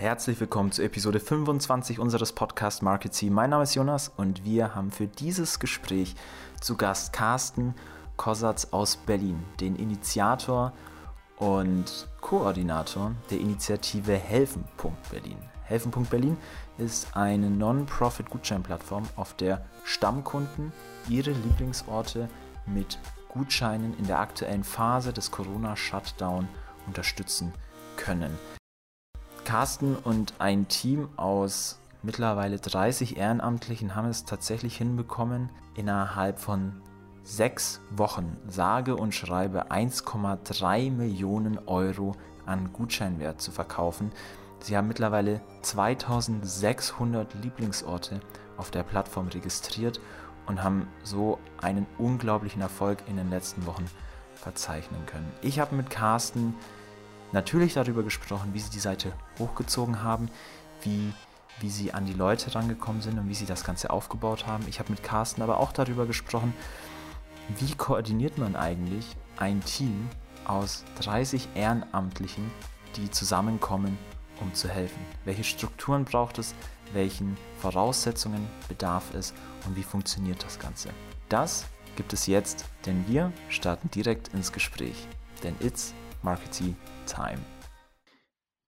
Herzlich willkommen zu Episode 25 unseres Podcast Market C. Mein Name ist Jonas und wir haben für dieses Gespräch zu Gast Carsten Kosatz aus Berlin, den Initiator und Koordinator der Initiative Helfen.Berlin. Helfen.Berlin ist eine Non-Profit-Gutscheinplattform, auf der Stammkunden ihre Lieblingsorte mit Gutscheinen in der aktuellen Phase des Corona-Shutdown unterstützen können. Carsten und ein Team aus mittlerweile 30 Ehrenamtlichen haben es tatsächlich hinbekommen, innerhalb von sechs Wochen sage und schreibe 1,3 Millionen Euro an Gutscheinwert zu verkaufen. Sie haben mittlerweile 2600 Lieblingsorte auf der Plattform registriert und haben so einen unglaublichen Erfolg in den letzten Wochen verzeichnen können. Ich habe mit Carsten natürlich darüber gesprochen, wie sie die Seite hochgezogen haben, wie, wie sie an die Leute rangekommen sind und wie sie das Ganze aufgebaut haben. Ich habe mit Carsten aber auch darüber gesprochen, wie koordiniert man eigentlich ein Team aus 30 Ehrenamtlichen, die zusammenkommen, um zu helfen. Welche Strukturen braucht es, welchen Voraussetzungen bedarf es und wie funktioniert das Ganze. Das gibt es jetzt, denn wir starten direkt ins Gespräch. Denn it's Marketing Time.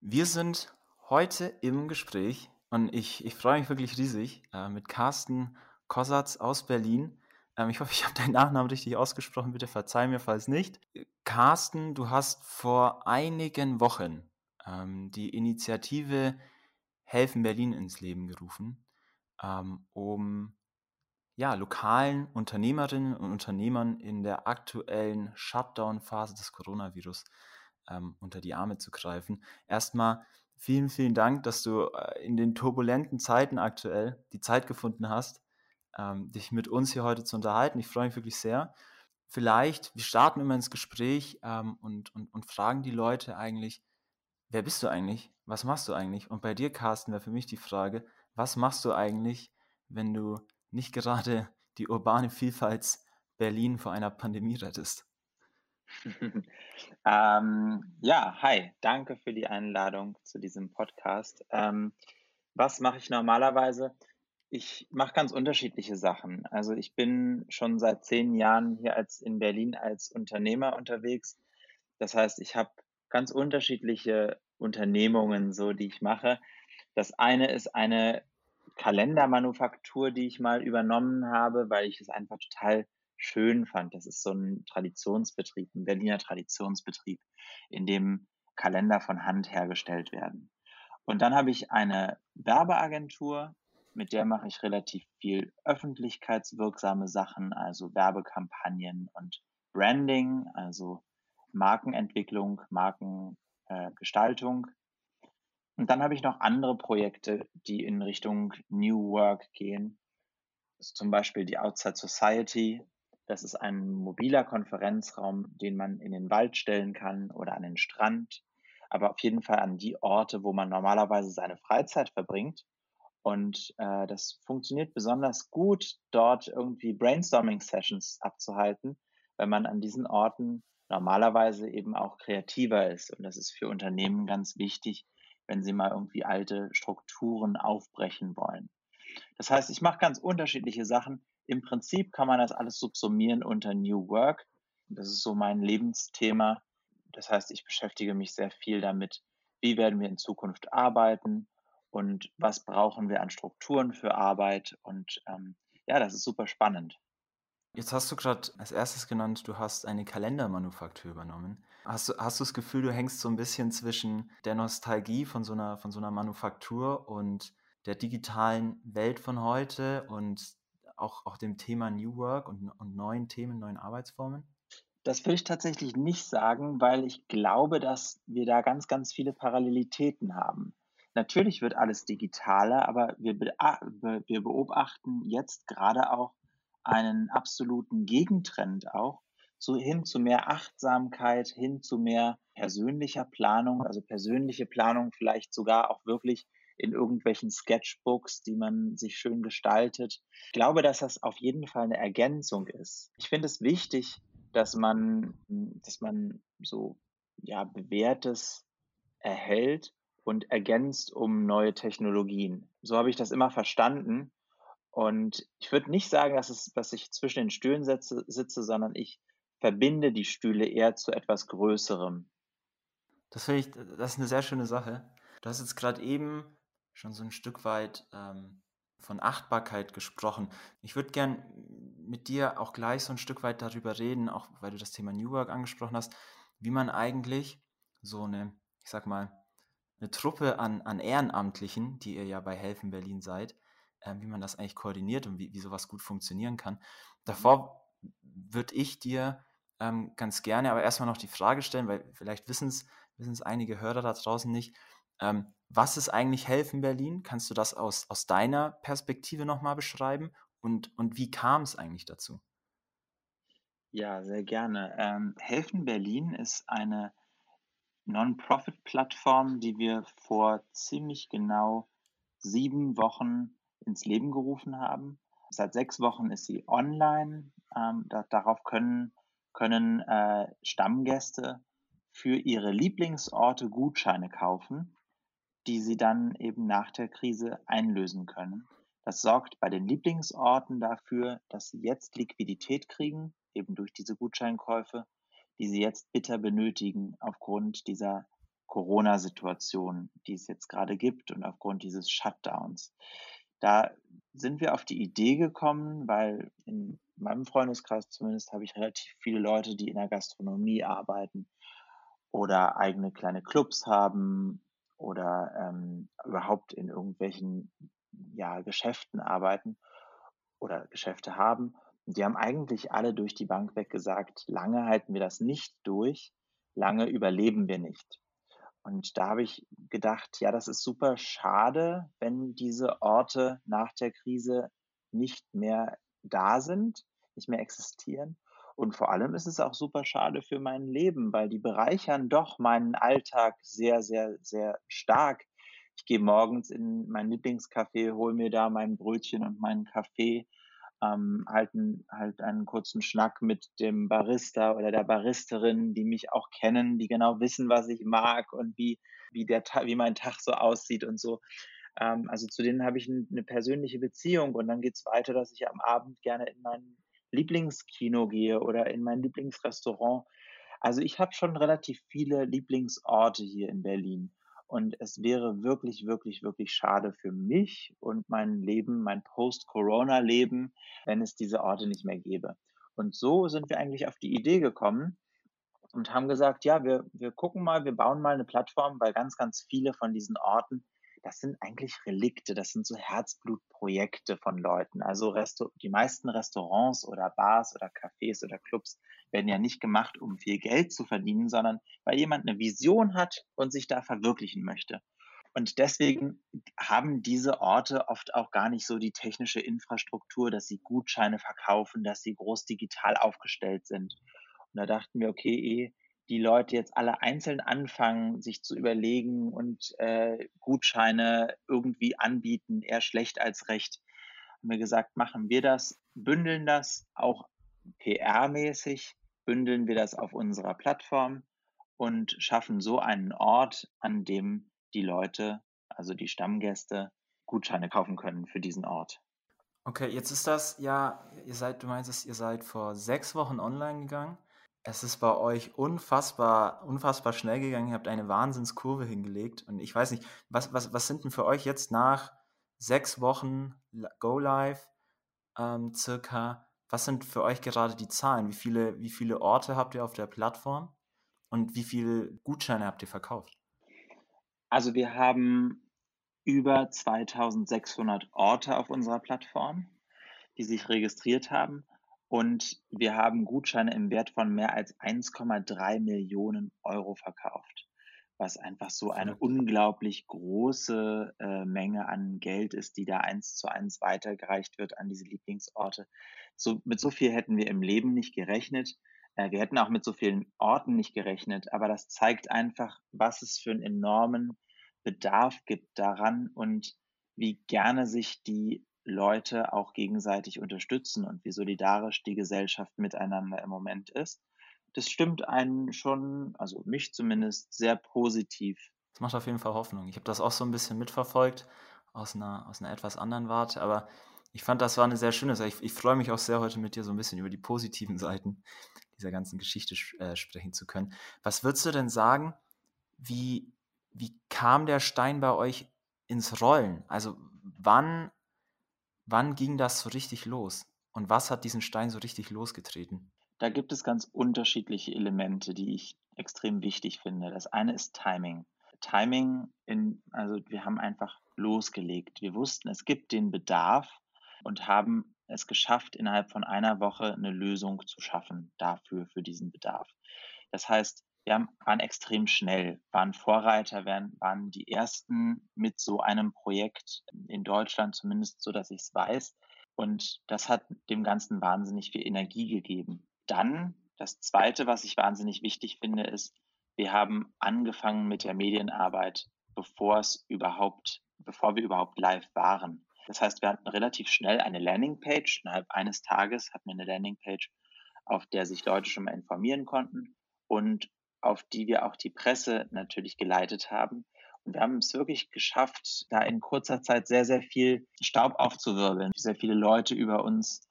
Wir sind heute im Gespräch und ich, ich freue mich wirklich riesig äh, mit Carsten Kossatz aus Berlin. Ähm, ich hoffe, ich habe deinen Nachnamen richtig ausgesprochen. Bitte verzeih mir, falls nicht. Carsten, du hast vor einigen Wochen ähm, die Initiative Helfen Berlin ins Leben gerufen, ähm, um ja, lokalen Unternehmerinnen und Unternehmern in der aktuellen Shutdown-Phase des Coronavirus ähm, unter die Arme zu greifen. Erstmal vielen, vielen Dank, dass du äh, in den turbulenten Zeiten aktuell die Zeit gefunden hast, ähm, dich mit uns hier heute zu unterhalten. Ich freue mich wirklich sehr. Vielleicht, wir starten immer ins Gespräch ähm, und, und, und fragen die Leute eigentlich, wer bist du eigentlich? Was machst du eigentlich? Und bei dir, Carsten, wäre für mich die Frage, was machst du eigentlich, wenn du nicht gerade die urbane Vielfalt Berlin vor einer Pandemie rettest? ähm, ja, hi, danke für die Einladung zu diesem Podcast. Ähm, was mache ich normalerweise? Ich mache ganz unterschiedliche Sachen. Also ich bin schon seit zehn Jahren hier als in Berlin als Unternehmer unterwegs. Das heißt, ich habe ganz unterschiedliche Unternehmungen, so die ich mache. Das eine ist eine Kalendermanufaktur, die ich mal übernommen habe, weil ich es einfach total schön fand. Das ist so ein Traditionsbetrieb, ein Berliner Traditionsbetrieb, in dem Kalender von Hand hergestellt werden. Und dann habe ich eine Werbeagentur, mit der mache ich relativ viel öffentlichkeitswirksame Sachen, also Werbekampagnen und Branding, also Markenentwicklung, Markengestaltung. Äh, und dann habe ich noch andere Projekte, die in Richtung New Work gehen. Zum Beispiel die Outside Society. Das ist ein mobiler Konferenzraum, den man in den Wald stellen kann oder an den Strand, aber auf jeden Fall an die Orte, wo man normalerweise seine Freizeit verbringt. Und äh, das funktioniert besonders gut, dort irgendwie Brainstorming-Sessions abzuhalten, weil man an diesen Orten normalerweise eben auch kreativer ist. Und das ist für Unternehmen ganz wichtig, wenn sie mal irgendwie alte Strukturen aufbrechen wollen. Das heißt, ich mache ganz unterschiedliche Sachen. Im Prinzip kann man das alles subsumieren unter New Work. Das ist so mein Lebensthema. Das heißt, ich beschäftige mich sehr viel damit, wie werden wir in Zukunft arbeiten und was brauchen wir an Strukturen für Arbeit. Und ähm, ja, das ist super spannend. Jetzt hast du gerade als erstes genannt, du hast eine Kalendermanufaktur übernommen. Hast du, hast du das Gefühl, du hängst so ein bisschen zwischen der Nostalgie von so einer, von so einer Manufaktur und der digitalen Welt von heute und auch, auch dem Thema New Work und, und neuen Themen, neuen Arbeitsformen? Das will ich tatsächlich nicht sagen, weil ich glaube, dass wir da ganz, ganz viele Parallelitäten haben. Natürlich wird alles digitaler, aber wir, wir beobachten jetzt gerade auch einen absoluten Gegentrend auch, so hin zu mehr Achtsamkeit, hin zu mehr persönlicher Planung, also persönliche Planung vielleicht sogar auch wirklich in irgendwelchen Sketchbooks, die man sich schön gestaltet. Ich glaube, dass das auf jeden Fall eine Ergänzung ist. Ich finde es wichtig, dass man, dass man so, ja, bewährtes erhält und ergänzt um neue Technologien. So habe ich das immer verstanden. Und ich würde nicht sagen, dass, es, dass ich zwischen den Stühlen sitze, sitze, sondern ich verbinde die Stühle eher zu etwas Größerem. Das finde ich, das ist eine sehr schöne Sache. Du hast jetzt gerade eben schon so ein Stück weit ähm, von Achtbarkeit gesprochen. Ich würde gern mit dir auch gleich so ein Stück weit darüber reden, auch weil du das Thema New Work angesprochen hast, wie man eigentlich so eine, ich sag mal, eine Truppe an, an Ehrenamtlichen, die ihr ja bei Helfen Berlin seid, äh, wie man das eigentlich koordiniert und wie, wie sowas gut funktionieren kann. Davor würde ich dir ähm, ganz gerne aber erstmal noch die Frage stellen, weil vielleicht wissen es einige Hörer da draußen nicht. Ähm, was ist eigentlich Helfen Berlin? Kannst du das aus, aus deiner Perspektive nochmal beschreiben? Und, und wie kam es eigentlich dazu? Ja, sehr gerne. Ähm, Helfen Berlin ist eine Non-Profit-Plattform, die wir vor ziemlich genau sieben Wochen ins Leben gerufen haben. Seit sechs Wochen ist sie online. Ähm, da, darauf können, können äh, Stammgäste für ihre Lieblingsorte Gutscheine kaufen, die sie dann eben nach der Krise einlösen können. Das sorgt bei den Lieblingsorten dafür, dass sie jetzt Liquidität kriegen, eben durch diese Gutscheinkäufe, die sie jetzt bitter benötigen aufgrund dieser Corona-Situation, die es jetzt gerade gibt und aufgrund dieses Shutdowns. Da sind wir auf die Idee gekommen, weil in meinem Freundeskreis zumindest habe ich relativ viele Leute, die in der Gastronomie arbeiten oder eigene kleine Clubs haben oder ähm, überhaupt in irgendwelchen ja, Geschäften arbeiten oder Geschäfte haben. Und die haben eigentlich alle durch die Bank weg gesagt, lange halten wir das nicht durch, lange überleben wir nicht. Und da habe ich gedacht, ja, das ist super schade, wenn diese Orte nach der Krise nicht mehr da sind, nicht mehr existieren. Und vor allem ist es auch super schade für mein Leben, weil die bereichern doch meinen Alltag sehr, sehr, sehr stark. Ich gehe morgens in mein Lieblingscafé, hole mir da mein Brötchen und meinen Kaffee, ähm, halten halt einen kurzen Schnack mit dem Barista oder der Baristerin, die mich auch kennen, die genau wissen, was ich mag und wie, wie, der, wie mein Tag so aussieht und so. Ähm, also zu denen habe ich eine persönliche Beziehung und dann geht es weiter, dass ich am Abend gerne in mein Lieblingskino gehe oder in mein Lieblingsrestaurant. Also ich habe schon relativ viele Lieblingsorte hier in Berlin. Und es wäre wirklich, wirklich, wirklich schade für mich und mein Leben, mein Post-Corona-Leben, wenn es diese Orte nicht mehr gäbe. Und so sind wir eigentlich auf die Idee gekommen und haben gesagt, ja, wir, wir gucken mal, wir bauen mal eine Plattform, weil ganz, ganz viele von diesen Orten das sind eigentlich Relikte, das sind so Herzblutprojekte von Leuten. Also Resto die meisten Restaurants oder Bars oder Cafés oder Clubs werden ja nicht gemacht, um viel Geld zu verdienen, sondern weil jemand eine Vision hat und sich da verwirklichen möchte. Und deswegen haben diese Orte oft auch gar nicht so die technische Infrastruktur, dass sie Gutscheine verkaufen, dass sie groß digital aufgestellt sind. Und da dachten wir, okay, eh, die Leute jetzt alle einzeln anfangen, sich zu überlegen und äh, Gutscheine irgendwie anbieten, eher schlecht als recht, haben wir gesagt, machen wir das, bündeln das auch PR-mäßig, bündeln wir das auf unserer Plattform und schaffen so einen Ort, an dem die Leute, also die Stammgäste, Gutscheine kaufen können für diesen Ort. Okay, jetzt ist das ja, ihr seid, du meinst, ihr seid vor sechs Wochen online gegangen. Es ist bei euch unfassbar, unfassbar schnell gegangen. Ihr habt eine Wahnsinnskurve hingelegt. Und ich weiß nicht, was, was, was sind denn für euch jetzt nach sechs Wochen Go Live ähm, circa, was sind für euch gerade die Zahlen? Wie viele, wie viele Orte habt ihr auf der Plattform und wie viele Gutscheine habt ihr verkauft? Also wir haben über 2600 Orte auf unserer Plattform, die sich registriert haben. Und wir haben Gutscheine im Wert von mehr als 1,3 Millionen Euro verkauft, was einfach so eine unglaublich große äh, Menge an Geld ist, die da eins zu eins weitergereicht wird an diese Lieblingsorte. So, mit so viel hätten wir im Leben nicht gerechnet. Äh, wir hätten auch mit so vielen Orten nicht gerechnet, aber das zeigt einfach, was es für einen enormen Bedarf gibt daran und wie gerne sich die Leute auch gegenseitig unterstützen und wie solidarisch die Gesellschaft miteinander im Moment ist. Das stimmt einen schon, also mich zumindest, sehr positiv Das macht auf jeden Fall Hoffnung. Ich habe das auch so ein bisschen mitverfolgt aus einer, aus einer etwas anderen Warte, aber ich fand, das war eine sehr schöne Sache. Ich, ich freue mich auch sehr, heute mit dir so ein bisschen über die positiven Seiten dieser ganzen Geschichte äh, sprechen zu können. Was würdest du denn sagen, wie, wie kam der Stein bei euch ins Rollen? Also wann, wann ging das so richtig los? Und was hat diesen Stein so richtig losgetreten? Da gibt es ganz unterschiedliche Elemente, die ich extrem wichtig finde. Das eine ist Timing. Timing in, also wir haben einfach losgelegt. Wir wussten, es gibt den Bedarf und haben es geschafft, innerhalb von einer Woche eine Lösung zu schaffen dafür, für diesen Bedarf. Das heißt, wir haben, waren extrem schnell, waren Vorreiter, waren, waren die ersten mit so einem Projekt in Deutschland, zumindest so, dass ich es weiß. Und das hat dem Ganzen wahnsinnig viel Energie gegeben. Dann, das Zweite, was ich wahnsinnig wichtig finde, ist, wir haben angefangen mit der Medienarbeit, bevor es überhaupt, bevor wir überhaupt live waren. Das heißt, wir hatten relativ schnell eine Landingpage. Innerhalb eines Tages hatten wir eine Landingpage, auf der sich Leute schon mal informieren konnten und auf die wir auch die Presse natürlich geleitet haben. Und wir haben es wirklich geschafft, da in kurzer Zeit sehr, sehr viel Staub aufzuwirbeln, sehr viele Leute über uns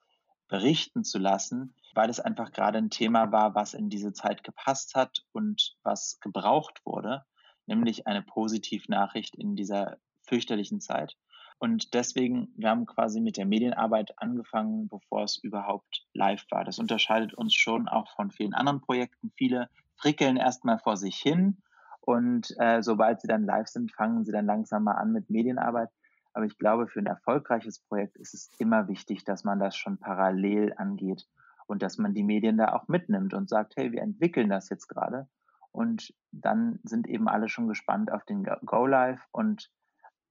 berichten zu lassen, weil es einfach gerade ein Thema war, was in diese Zeit gepasst hat und was gebraucht wurde, nämlich eine Positivnachricht in dieser fürchterlichen Zeit. Und deswegen, wir haben quasi mit der Medienarbeit angefangen, bevor es überhaupt live war. Das unterscheidet uns schon auch von vielen anderen Projekten. Viele frickeln erstmal vor sich hin und äh, sobald sie dann live sind, fangen sie dann langsam mal an mit Medienarbeit. Aber ich glaube, für ein erfolgreiches Projekt ist es immer wichtig, dass man das schon parallel angeht und dass man die Medien da auch mitnimmt und sagt, hey, wir entwickeln das jetzt gerade. Und dann sind eben alle schon gespannt auf den Go Live und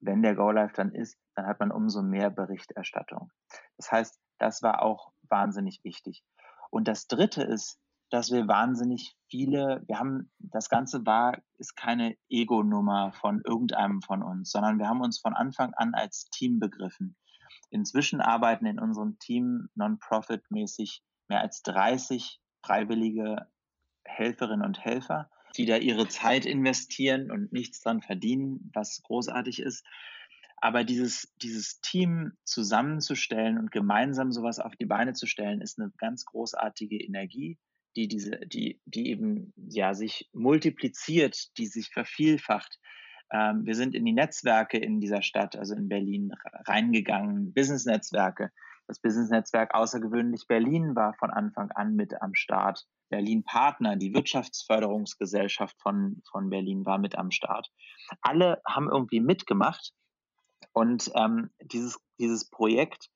wenn der Go Live dann ist, dann hat man umso mehr Berichterstattung. Das heißt, das war auch wahnsinnig wichtig. Und das dritte ist, dass wir wahnsinnig viele, wir haben, das Ganze war, ist keine Ego-Nummer von irgendeinem von uns, sondern wir haben uns von Anfang an als Team begriffen. Inzwischen arbeiten in unserem Team non-profit-mäßig mehr als 30 freiwillige Helferinnen und Helfer die da ihre Zeit investieren und nichts dran verdienen, was großartig ist. Aber dieses, dieses Team zusammenzustellen und gemeinsam sowas auf die Beine zu stellen, ist eine ganz großartige Energie, die diese, die, die eben, ja, sich multipliziert, die sich vervielfacht. Ähm, wir sind in die Netzwerke in dieser Stadt, also in Berlin, reingegangen, Business-Netzwerke. Das Business-Netzwerk Außergewöhnlich Berlin war von Anfang an mit am Start. Berlin Partner, die Wirtschaftsförderungsgesellschaft von, von Berlin war mit am Start. Alle haben irgendwie mitgemacht und ähm, dieses, dieses Projekt,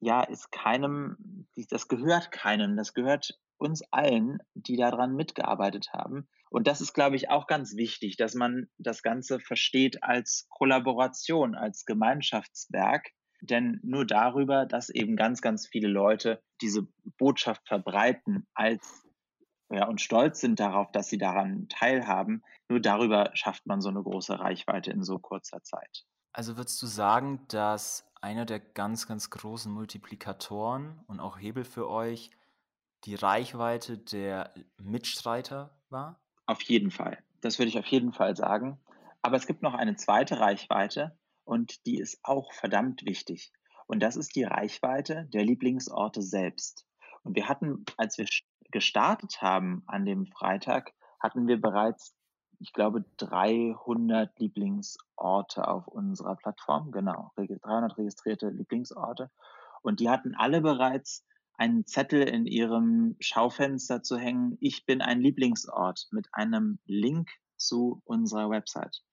ja, ist keinem, das gehört keinem, das gehört uns allen, die daran mitgearbeitet haben. Und das ist, glaube ich, auch ganz wichtig, dass man das Ganze versteht als Kollaboration, als Gemeinschaftswerk. Denn nur darüber, dass eben ganz, ganz viele Leute diese Botschaft verbreiten als ja, und stolz sind darauf, dass sie daran teilhaben. Nur darüber schafft man so eine große Reichweite in so kurzer Zeit. Also würdest du sagen, dass einer der ganz, ganz großen Multiplikatoren und auch Hebel für euch die Reichweite der Mitstreiter war? Auf jeden Fall. Das würde ich auf jeden Fall sagen. Aber es gibt noch eine zweite Reichweite und die ist auch verdammt wichtig. Und das ist die Reichweite der Lieblingsorte selbst. Und wir hatten, als wir gestartet haben an dem Freitag, hatten wir bereits, ich glaube, 300 Lieblingsorte auf unserer Plattform. Genau, 300 registrierte Lieblingsorte. Und die hatten alle bereits einen Zettel in ihrem Schaufenster zu hängen. Ich bin ein Lieblingsort mit einem Link zu unserer Website.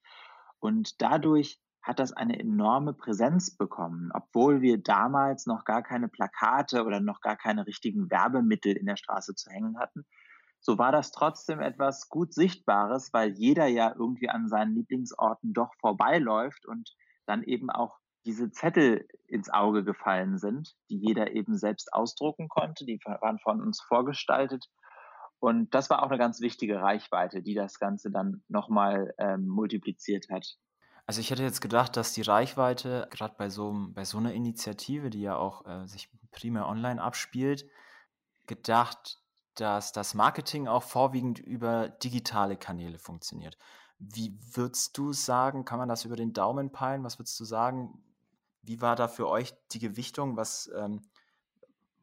Und dadurch hat das eine enorme Präsenz bekommen, obwohl wir damals noch gar keine Plakate oder noch gar keine richtigen Werbemittel in der Straße zu hängen hatten. So war das trotzdem etwas gut Sichtbares, weil jeder ja irgendwie an seinen Lieblingsorten doch vorbeiläuft und dann eben auch diese Zettel ins Auge gefallen sind, die jeder eben selbst ausdrucken konnte. Die waren von uns vorgestaltet. Und das war auch eine ganz wichtige Reichweite, die das Ganze dann nochmal ähm, multipliziert hat. Also ich hätte jetzt gedacht, dass die Reichweite gerade bei so, bei so einer Initiative, die ja auch äh, sich primär online abspielt, gedacht, dass das Marketing auch vorwiegend über digitale Kanäle funktioniert. Wie würdest du sagen, kann man das über den Daumen peilen? Was würdest du sagen? Wie war da für euch die Gewichtung? Was, ähm,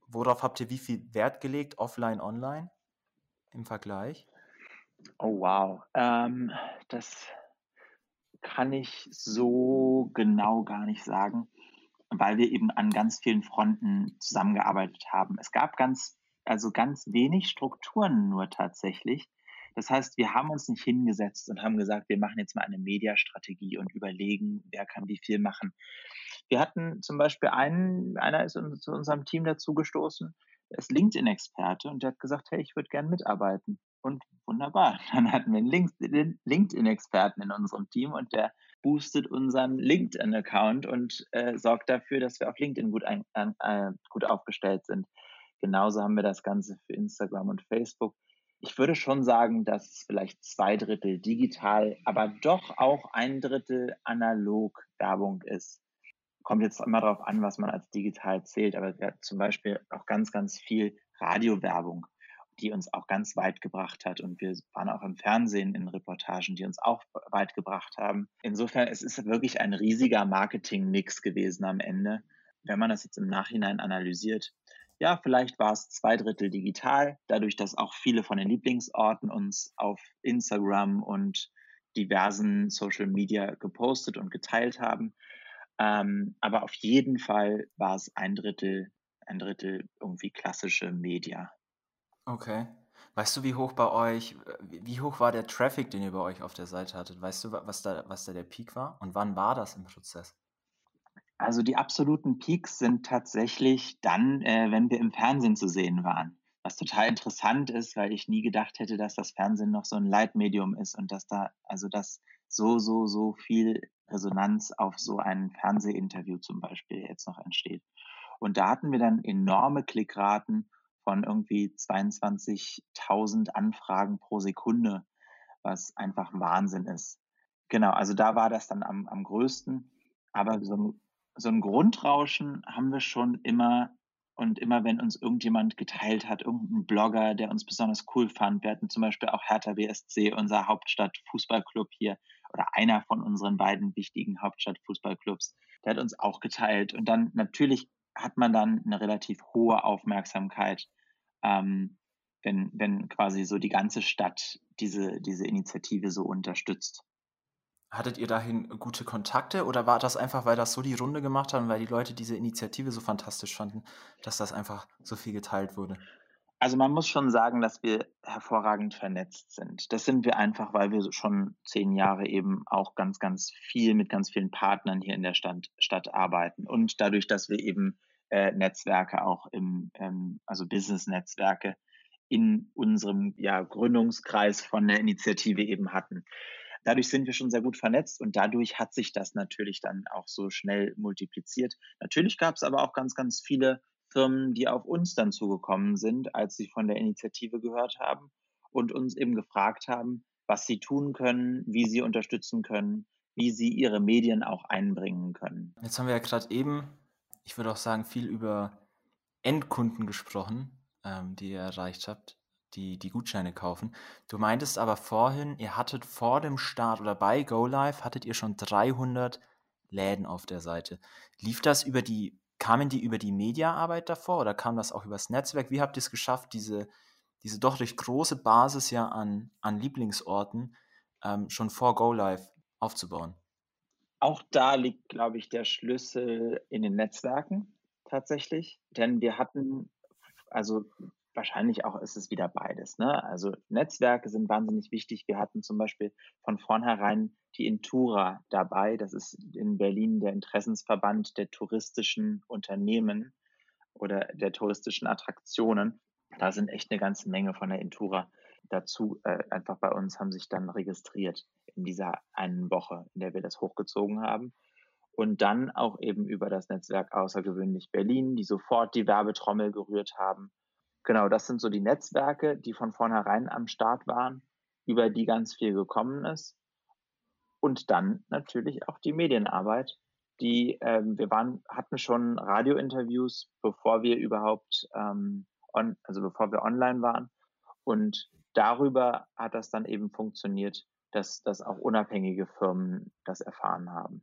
worauf habt ihr wie viel Wert gelegt, offline, online im Vergleich? Oh wow, ähm, das kann ich so genau gar nicht sagen, weil wir eben an ganz vielen Fronten zusammengearbeitet haben. Es gab ganz, also ganz wenig Strukturen nur tatsächlich. Das heißt, wir haben uns nicht hingesetzt und haben gesagt, wir machen jetzt mal eine Mediastrategie und überlegen, wer kann wie viel machen. Wir hatten zum Beispiel einen, einer ist zu unserem Team dazugestoßen, der ist LinkedIn-Experte und der hat gesagt, hey, ich würde gerne mitarbeiten. Und wunderbar, dann hatten wir einen LinkedIn-Experten in unserem Team und der boostet unseren LinkedIn-Account und äh, sorgt dafür, dass wir auf LinkedIn gut, ein, äh, gut aufgestellt sind. Genauso haben wir das Ganze für Instagram und Facebook. Ich würde schon sagen, dass vielleicht zwei Drittel digital, aber doch auch ein Drittel analog Werbung ist kommt jetzt immer darauf an, was man als digital zählt, aber zum Beispiel auch ganz, ganz viel Radiowerbung, die uns auch ganz weit gebracht hat. Und wir waren auch im Fernsehen in Reportagen, die uns auch weit gebracht haben. Insofern, es ist wirklich ein riesiger Marketing-Mix gewesen am Ende. Wenn man das jetzt im Nachhinein analysiert, ja, vielleicht war es zwei Drittel digital, dadurch, dass auch viele von den Lieblingsorten uns auf Instagram und diversen Social Media gepostet und geteilt haben. Ähm, aber auf jeden Fall war es ein Drittel, ein Drittel irgendwie klassische Media. Okay. Weißt du, wie hoch bei euch, wie hoch war der Traffic, den ihr bei euch auf der Seite hattet? Weißt du, was da, was da der Peak war? Und wann war das im Prozess? Also die absoluten Peaks sind tatsächlich dann, äh, wenn wir im Fernsehen zu sehen waren. Was total interessant ist, weil ich nie gedacht hätte, dass das Fernsehen noch so ein Leitmedium ist und dass da, also dass so, so, so viel Resonanz auf so ein Fernsehinterview zum Beispiel jetzt noch entsteht. Und da hatten wir dann enorme Klickraten von irgendwie 22.000 Anfragen pro Sekunde, was einfach Wahnsinn ist. Genau, also da war das dann am, am größten. Aber so ein, so ein Grundrauschen haben wir schon immer und immer wenn uns irgendjemand geteilt hat, irgendein Blogger, der uns besonders cool fand, wir hatten zum Beispiel auch Hertha BSC, unser Hauptstadt-Fußballclub hier, oder einer von unseren beiden wichtigen Hauptstadt-Fußballclubs, der hat uns auch geteilt. Und dann natürlich hat man dann eine relativ hohe Aufmerksamkeit, ähm, wenn, wenn quasi so die ganze Stadt diese, diese Initiative so unterstützt. Hattet ihr dahin gute Kontakte oder war das einfach, weil das so die Runde gemacht hat und weil die Leute diese Initiative so fantastisch fanden, dass das einfach so viel geteilt wurde? Also man muss schon sagen, dass wir hervorragend vernetzt sind. Das sind wir einfach, weil wir schon zehn Jahre eben auch ganz, ganz viel mit ganz vielen Partnern hier in der Stadt, Stadt arbeiten. Und dadurch, dass wir eben äh, Netzwerke auch im, ähm, also Business-Netzwerke in unserem ja, Gründungskreis von der Initiative eben hatten. Dadurch sind wir schon sehr gut vernetzt und dadurch hat sich das natürlich dann auch so schnell multipliziert. Natürlich gab es aber auch ganz, ganz viele Firmen, die auf uns dann zugekommen sind, als sie von der Initiative gehört haben und uns eben gefragt haben, was sie tun können, wie sie unterstützen können, wie sie ihre Medien auch einbringen können. Jetzt haben wir ja gerade eben, ich würde auch sagen, viel über Endkunden gesprochen, ähm, die ihr erreicht habt die die Gutscheine kaufen. Du meintest aber vorhin, ihr hattet vor dem Start oder bei GoLive hattet ihr schon 300 Läden auf der Seite. Lief das über die, kamen die über die Mediaarbeit davor oder kam das auch übers Netzwerk? Wie habt ihr es geschafft, diese, diese doch recht große Basis ja an, an Lieblingsorten ähm, schon vor GoLive aufzubauen? Auch da liegt, glaube ich, der Schlüssel in den Netzwerken tatsächlich. Denn wir hatten, also wahrscheinlich auch ist es wieder beides. Ne? Also Netzwerke sind wahnsinnig wichtig. Wir hatten zum Beispiel von vornherein die Intura dabei. Das ist in Berlin der Interessensverband der touristischen Unternehmen oder der touristischen Attraktionen. Da sind echt eine ganze Menge von der Intura dazu. Äh, einfach bei uns haben sich dann registriert in dieser einen Woche, in der wir das hochgezogen haben. Und dann auch eben über das Netzwerk Außergewöhnlich Berlin, die sofort die Werbetrommel gerührt haben Genau, das sind so die Netzwerke, die von vornherein am Start waren, über die ganz viel gekommen ist. Und dann natürlich auch die Medienarbeit, die ähm, wir waren, hatten schon Radiointerviews, bevor wir überhaupt ähm, on, also bevor wir online waren Und darüber hat das dann eben funktioniert, dass, dass auch unabhängige Firmen das erfahren haben.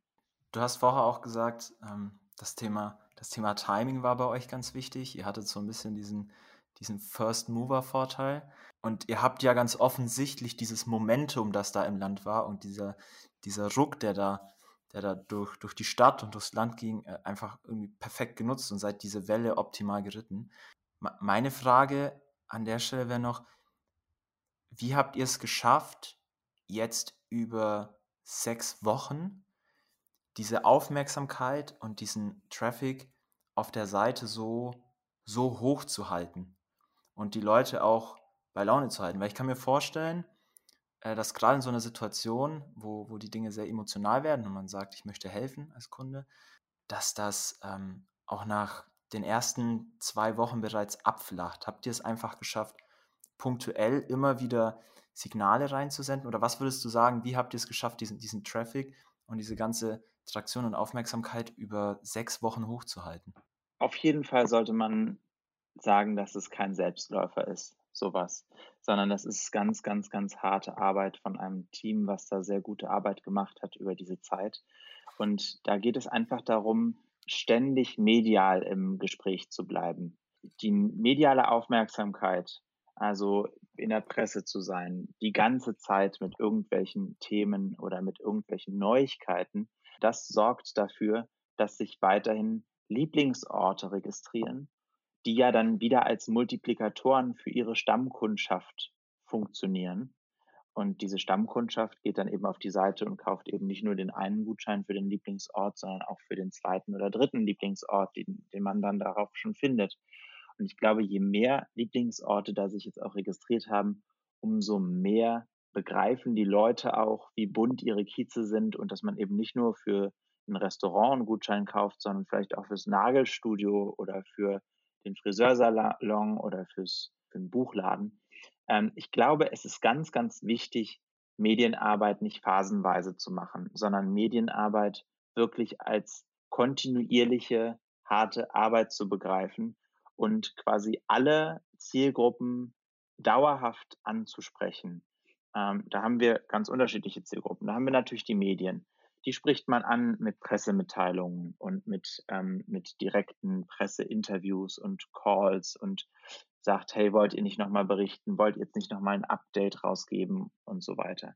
Du hast vorher auch gesagt, ähm, das, Thema, das Thema Timing war bei euch ganz wichtig. Ihr hattet so ein bisschen diesen, diesen First-Mover-Vorteil. Und ihr habt ja ganz offensichtlich dieses Momentum, das da im Land war und dieser, dieser Ruck, der da, der da durch, durch die Stadt und durchs Land ging, äh, einfach irgendwie perfekt genutzt und seid diese Welle optimal geritten. Meine Frage an der Stelle wäre noch, wie habt ihr es geschafft, jetzt über sechs Wochen diese Aufmerksamkeit und diesen Traffic auf der Seite so, so hoch zu halten und die Leute auch bei Laune zu halten? Weil ich kann mir vorstellen, äh, dass gerade in so einer Situation, wo, wo die Dinge sehr emotional werden und man sagt, ich möchte helfen als Kunde, dass das ähm, auch nach den ersten zwei Wochen bereits abflacht? Habt ihr es einfach geschafft, punktuell immer wieder Signale reinzusenden? Oder was würdest du sagen, wie habt ihr es geschafft, diesen, diesen Traffic und diese ganze Traktion und Aufmerksamkeit über sechs Wochen hochzuhalten? Auf jeden Fall sollte man sagen, dass es kein Selbstläufer ist, sowas, sondern das ist ganz, ganz, ganz harte Arbeit von einem Team, was da sehr gute Arbeit gemacht hat über diese Zeit. Und da geht es einfach darum, ständig medial im Gespräch zu bleiben. Die mediale Aufmerksamkeit, also in der Presse zu sein, die ganze Zeit mit irgendwelchen Themen oder mit irgendwelchen Neuigkeiten, das sorgt dafür, dass sich weiterhin Lieblingsorte registrieren, die ja dann wieder als Multiplikatoren für ihre Stammkundschaft funktionieren und diese Stammkundschaft geht dann eben auf die Seite und kauft eben nicht nur den einen Gutschein für den Lieblingsort, sondern auch für den zweiten oder dritten Lieblingsort, den, den man dann darauf schon findet. Und ich glaube, je mehr Lieblingsorte da sich jetzt auch registriert haben, umso mehr begreifen die Leute auch, wie bunt ihre Kieze sind und dass man eben nicht nur für ein Restaurant einen Gutschein kauft, sondern vielleicht auch fürs Nagelstudio oder für den Friseursalon oder fürs, für den Buchladen. Ähm, ich glaube, es ist ganz, ganz wichtig, Medienarbeit nicht phasenweise zu machen, sondern Medienarbeit wirklich als kontinuierliche, harte Arbeit zu begreifen und quasi alle Zielgruppen dauerhaft anzusprechen. Ähm, da haben wir ganz unterschiedliche Zielgruppen. Da haben wir natürlich die Medien. Die spricht man an mit Pressemitteilungen und mit, ähm, mit direkten Presseinterviews und Calls und sagt, hey, wollt ihr nicht nochmal berichten, wollt ihr jetzt nicht nochmal ein Update rausgeben und so weiter.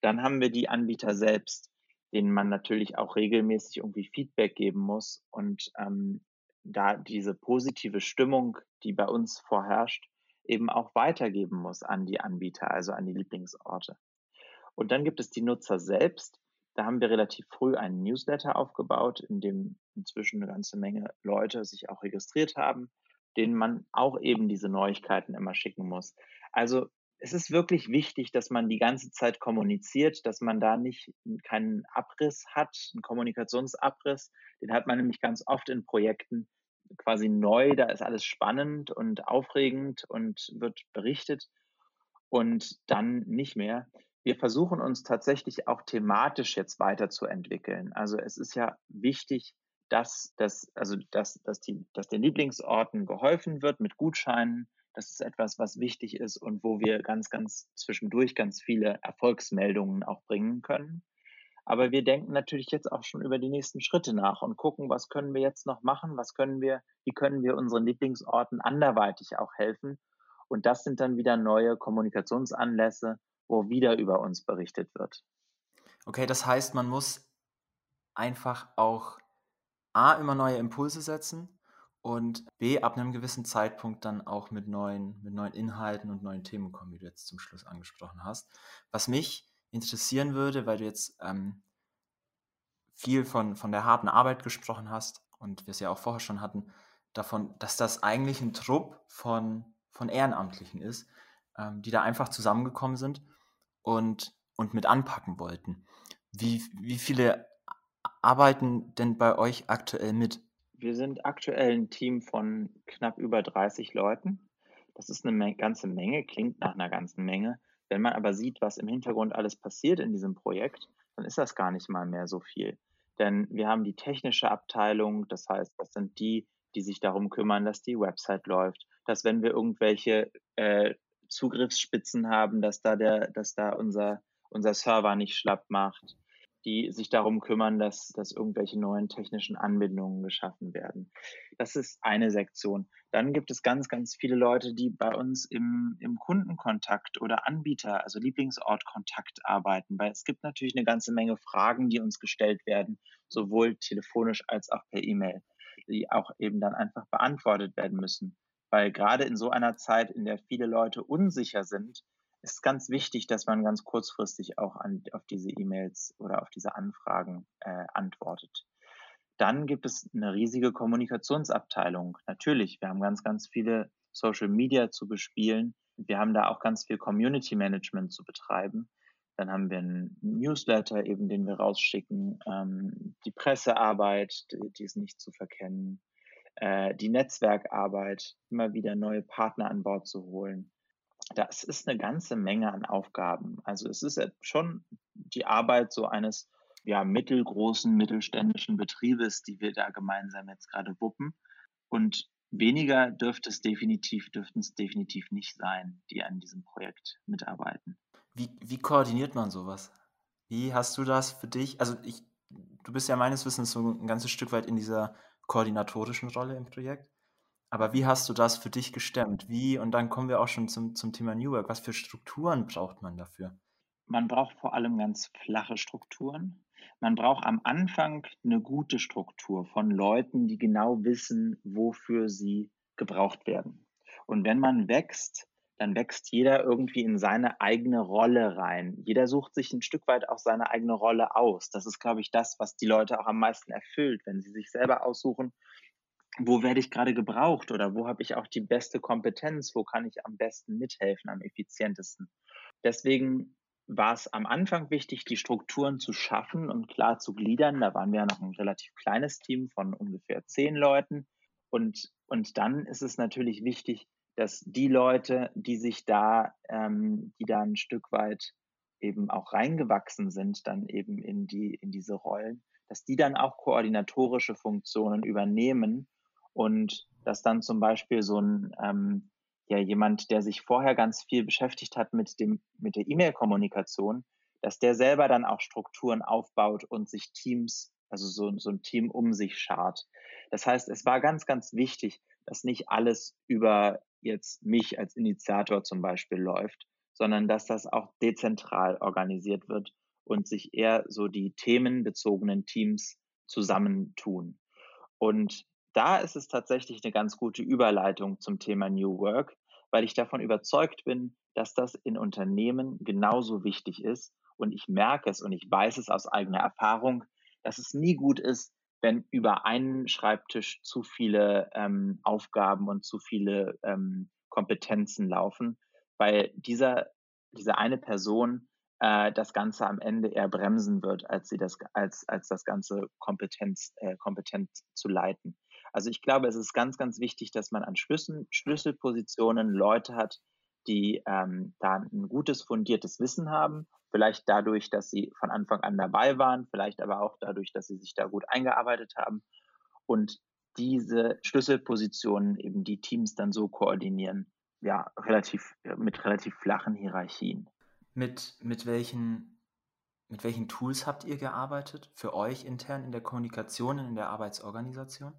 Dann haben wir die Anbieter selbst, denen man natürlich auch regelmäßig irgendwie Feedback geben muss und ähm, da diese positive Stimmung, die bei uns vorherrscht, eben auch weitergeben muss an die Anbieter, also an die Lieblingsorte. Und dann gibt es die Nutzer selbst. Da haben wir relativ früh einen Newsletter aufgebaut, in dem inzwischen eine ganze Menge Leute sich auch registriert haben denen man auch eben diese Neuigkeiten immer schicken muss. Also es ist wirklich wichtig, dass man die ganze Zeit kommuniziert, dass man da nicht keinen Abriss hat, einen Kommunikationsabriss. Den hat man nämlich ganz oft in Projekten quasi neu. Da ist alles spannend und aufregend und wird berichtet und dann nicht mehr. Wir versuchen uns tatsächlich auch thematisch jetzt weiterzuentwickeln. Also es ist ja wichtig, dass, dass, also dass, dass, die, dass den Lieblingsorten geholfen wird mit Gutscheinen. Das ist etwas, was wichtig ist und wo wir ganz, ganz zwischendurch ganz viele Erfolgsmeldungen auch bringen können. Aber wir denken natürlich jetzt auch schon über die nächsten Schritte nach und gucken, was können wir jetzt noch machen, was können wir, wie können wir unseren Lieblingsorten anderweitig auch helfen. Und das sind dann wieder neue Kommunikationsanlässe, wo wieder über uns berichtet wird. Okay, das heißt, man muss einfach auch A, immer neue Impulse setzen und B, ab einem gewissen Zeitpunkt dann auch mit neuen, mit neuen Inhalten und neuen Themen kommen, wie du jetzt zum Schluss angesprochen hast. Was mich interessieren würde, weil du jetzt ähm, viel von, von der harten Arbeit gesprochen hast und wir es ja auch vorher schon hatten, davon, dass das eigentlich ein Trupp von, von Ehrenamtlichen ist, ähm, die da einfach zusammengekommen sind und, und mit anpacken wollten. Wie, wie viele arbeiten denn bei euch aktuell mit? Wir sind aktuell ein Team von knapp über 30 Leuten. Das ist eine ganze Menge, klingt nach einer ganzen Menge. Wenn man aber sieht, was im Hintergrund alles passiert in diesem Projekt, dann ist das gar nicht mal mehr so viel. Denn wir haben die technische Abteilung, das heißt, das sind die, die sich darum kümmern, dass die Website läuft, dass wenn wir irgendwelche äh, Zugriffsspitzen haben, dass da der, dass da unser, unser Server nicht schlapp macht, die sich darum kümmern, dass, dass irgendwelche neuen technischen Anbindungen geschaffen werden. Das ist eine Sektion. Dann gibt es ganz, ganz viele Leute, die bei uns im, im Kundenkontakt oder Anbieter, also Lieblingsortkontakt arbeiten, weil es gibt natürlich eine ganze Menge Fragen, die uns gestellt werden, sowohl telefonisch als auch per E-Mail, die auch eben dann einfach beantwortet werden müssen. Weil gerade in so einer Zeit, in der viele Leute unsicher sind, ist ganz wichtig, dass man ganz kurzfristig auch an, auf diese E-Mails oder auf diese Anfragen äh, antwortet. Dann gibt es eine riesige Kommunikationsabteilung. Natürlich, wir haben ganz, ganz viele Social Media zu bespielen. Wir haben da auch ganz viel Community Management zu betreiben. Dann haben wir einen Newsletter eben, den wir rausschicken, ähm, die Pressearbeit, die, die ist nicht zu verkennen, äh, die Netzwerkarbeit, immer wieder neue Partner an Bord zu holen das ist eine ganze Menge an Aufgaben. Also es ist schon die Arbeit so eines ja, mittelgroßen, mittelständischen Betriebes, die wir da gemeinsam jetzt gerade wuppen. Und weniger dürfte es definitiv, dürften es definitiv nicht sein, die an diesem Projekt mitarbeiten. Wie, wie koordiniert man sowas? Wie hast du das für dich? Also ich, du bist ja meines Wissens so ein ganzes Stück weit in dieser koordinatorischen Rolle im Projekt. Aber wie hast du das für dich gestemmt? Wie, und dann kommen wir auch schon zum, zum Thema New Work. Was für Strukturen braucht man dafür? Man braucht vor allem ganz flache Strukturen. Man braucht am Anfang eine gute Struktur von Leuten, die genau wissen, wofür sie gebraucht werden. Und wenn man wächst, dann wächst jeder irgendwie in seine eigene Rolle rein. Jeder sucht sich ein Stück weit auch seine eigene Rolle aus. Das ist, glaube ich, das, was die Leute auch am meisten erfüllt, wenn sie sich selber aussuchen, wo werde ich gerade gebraucht oder wo habe ich auch die beste Kompetenz, wo kann ich am besten mithelfen, am effizientesten. Deswegen war es am Anfang wichtig, die Strukturen zu schaffen und klar zu gliedern. Da waren wir ja noch ein relativ kleines Team von ungefähr zehn Leuten. Und, und dann ist es natürlich wichtig, dass die Leute, die sich da, ähm, die da ein Stück weit eben auch reingewachsen sind, dann eben in die, in diese Rollen, dass die dann auch koordinatorische Funktionen übernehmen und dass dann zum Beispiel so ein ähm, ja jemand, der sich vorher ganz viel beschäftigt hat mit dem mit der E-Mail-Kommunikation, dass der selber dann auch Strukturen aufbaut und sich Teams, also so, so ein Team um sich schart. Das heißt, es war ganz, ganz wichtig, dass nicht alles über jetzt mich als Initiator zum Beispiel läuft, sondern dass das auch dezentral organisiert wird und sich eher so die themenbezogenen Teams zusammentun. Und da ist es tatsächlich eine ganz gute Überleitung zum Thema New Work, weil ich davon überzeugt bin, dass das in Unternehmen genauso wichtig ist. Und ich merke es und ich weiß es aus eigener Erfahrung, dass es nie gut ist, wenn über einen Schreibtisch zu viele ähm, Aufgaben und zu viele ähm, Kompetenzen laufen, weil dieser, diese eine Person äh, das Ganze am Ende eher bremsen wird, als sie das, als, als das Ganze Kompetenz, äh, kompetent zu leiten. Also ich glaube, es ist ganz, ganz wichtig, dass man an Schlüssel, Schlüsselpositionen Leute hat, die ähm, da ein gutes, fundiertes Wissen haben. Vielleicht dadurch, dass sie von Anfang an dabei waren, vielleicht aber auch dadurch, dass sie sich da gut eingearbeitet haben. Und diese Schlüsselpositionen eben die Teams dann so koordinieren, ja, relativ, mit relativ flachen Hierarchien. Mit, mit welchen mit welchen Tools habt ihr gearbeitet für euch intern in der Kommunikation und in der Arbeitsorganisation?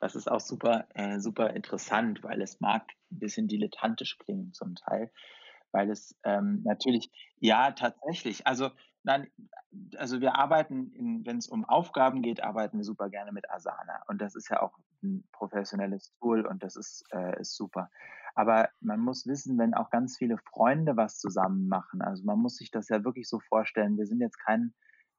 Das ist auch super, äh, super interessant, weil es mag ein bisschen dilettantisch klingen zum Teil, weil es ähm, natürlich, ja, tatsächlich, also nein, also wir arbeiten, wenn es um Aufgaben geht, arbeiten wir super gerne mit Asana und das ist ja auch ein professionelles Tool und das ist, äh, ist super. Aber man muss wissen, wenn auch ganz viele Freunde was zusammen machen, also man muss sich das ja wirklich so vorstellen, wir sind jetzt kein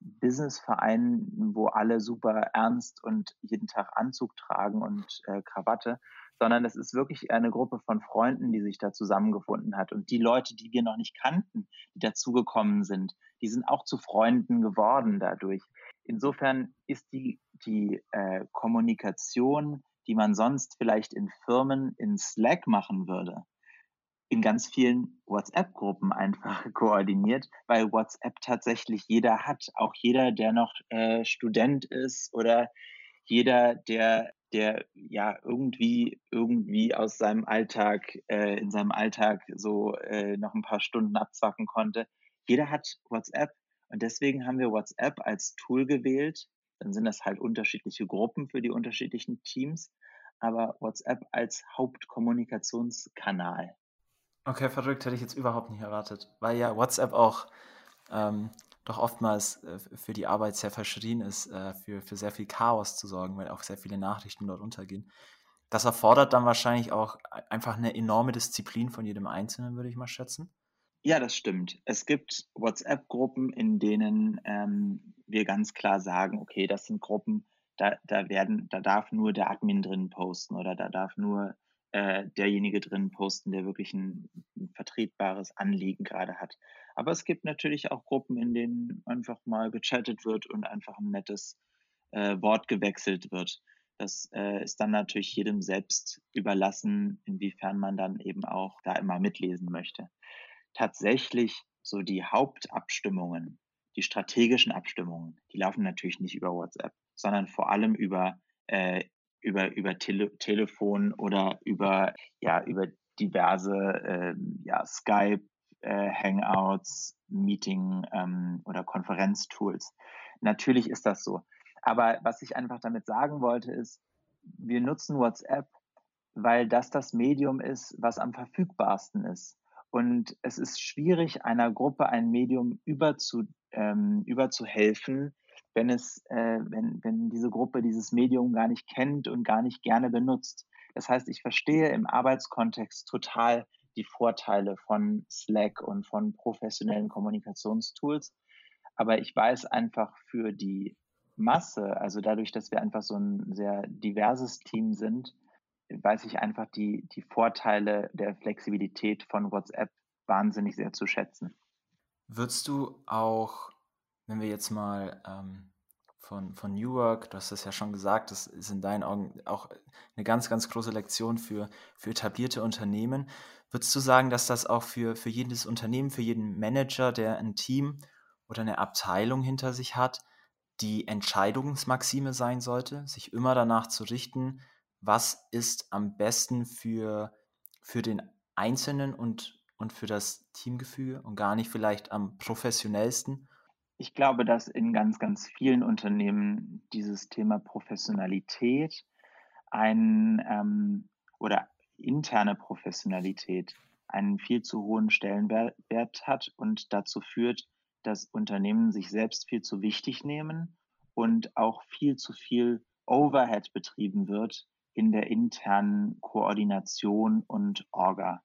Businessverein, wo alle super ernst und jeden Tag Anzug tragen und äh, Krawatte, sondern es ist wirklich eine Gruppe von Freunden, die sich da zusammengefunden hat. Und die Leute, die wir noch nicht kannten, die dazugekommen sind, die sind auch zu Freunden geworden dadurch. Insofern ist die, die äh, Kommunikation, die man sonst vielleicht in Firmen in Slack machen würde, in ganz vielen WhatsApp-Gruppen einfach koordiniert, weil WhatsApp tatsächlich jeder hat. Auch jeder, der noch äh, Student ist oder jeder, der, der ja irgendwie irgendwie aus seinem Alltag äh, in seinem Alltag so äh, noch ein paar Stunden abzwacken konnte. Jeder hat WhatsApp und deswegen haben wir WhatsApp als Tool gewählt. Dann sind das halt unterschiedliche Gruppen für die unterschiedlichen Teams, aber WhatsApp als Hauptkommunikationskanal. Okay, verrückt, hätte ich jetzt überhaupt nicht erwartet, weil ja WhatsApp auch ähm, doch oftmals äh, für die Arbeit sehr verschrien ist, äh, für, für sehr viel Chaos zu sorgen, weil auch sehr viele Nachrichten dort untergehen. Das erfordert dann wahrscheinlich auch einfach eine enorme Disziplin von jedem Einzelnen, würde ich mal schätzen. Ja, das stimmt. Es gibt WhatsApp-Gruppen, in denen ähm, wir ganz klar sagen, okay, das sind Gruppen, da, da werden, da darf nur der Admin drin posten oder da darf nur äh, derjenige drin posten, der wirklich ein, vertretbares Anliegen gerade hat. Aber es gibt natürlich auch Gruppen, in denen einfach mal gechattet wird und einfach ein nettes äh, Wort gewechselt wird. Das äh, ist dann natürlich jedem selbst überlassen, inwiefern man dann eben auch da immer mitlesen möchte. Tatsächlich so die Hauptabstimmungen, die strategischen Abstimmungen, die laufen natürlich nicht über WhatsApp, sondern vor allem über äh, über, über Tele Telefon oder über, ja, über diverse äh, ja, Skype, äh, Hangouts, Meeting ähm, oder Konferenztools. Natürlich ist das so. Aber was ich einfach damit sagen wollte, ist, wir nutzen WhatsApp, weil das das Medium ist, was am verfügbarsten ist. Und es ist schwierig, einer Gruppe ein Medium überzu, ähm, überzuhelfen, wenn es, äh, wenn, wenn diese Gruppe dieses Medium gar nicht kennt und gar nicht gerne benutzt. Das heißt, ich verstehe im Arbeitskontext total die Vorteile von Slack und von professionellen Kommunikationstools. Aber ich weiß einfach für die Masse, also dadurch, dass wir einfach so ein sehr diverses Team sind, weiß ich einfach die, die Vorteile der Flexibilität von WhatsApp wahnsinnig sehr zu schätzen. Würdest du auch wenn wir jetzt mal ähm, von, von New Work, du hast das ja schon gesagt, das ist in deinen Augen auch eine ganz, ganz große Lektion für, für etablierte Unternehmen. Würdest du sagen, dass das auch für, für jedes Unternehmen, für jeden Manager, der ein Team oder eine Abteilung hinter sich hat, die Entscheidungsmaxime sein sollte, sich immer danach zu richten, was ist am besten für, für den Einzelnen und, und für das Teamgefüge und gar nicht vielleicht am professionellsten? Ich glaube, dass in ganz, ganz vielen Unternehmen dieses Thema Professionalität ein ähm, oder interne Professionalität einen viel zu hohen Stellenwert hat und dazu führt, dass Unternehmen sich selbst viel zu wichtig nehmen und auch viel zu viel Overhead betrieben wird in der internen Koordination und Orga.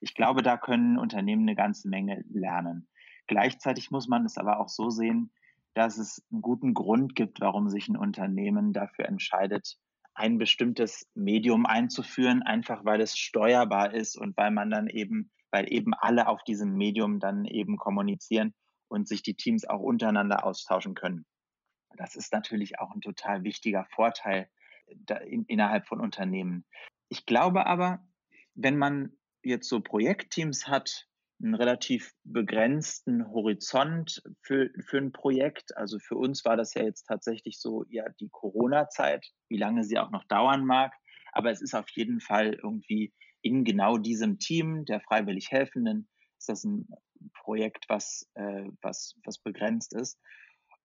Ich glaube, da können Unternehmen eine ganze Menge lernen. Gleichzeitig muss man es aber auch so sehen, dass es einen guten Grund gibt, warum sich ein Unternehmen dafür entscheidet, ein bestimmtes Medium einzuführen, einfach weil es steuerbar ist und weil man dann eben, weil eben alle auf diesem Medium dann eben kommunizieren und sich die Teams auch untereinander austauschen können. Das ist natürlich auch ein total wichtiger Vorteil in, innerhalb von Unternehmen. Ich glaube aber, wenn man jetzt so Projektteams hat, einen relativ begrenzten Horizont für, für ein Projekt. Also für uns war das ja jetzt tatsächlich so, ja, die Corona-Zeit, wie lange sie auch noch dauern mag. Aber es ist auf jeden Fall irgendwie in genau diesem Team der freiwillig Helfenden ist das ein Projekt, was, äh, was, was begrenzt ist.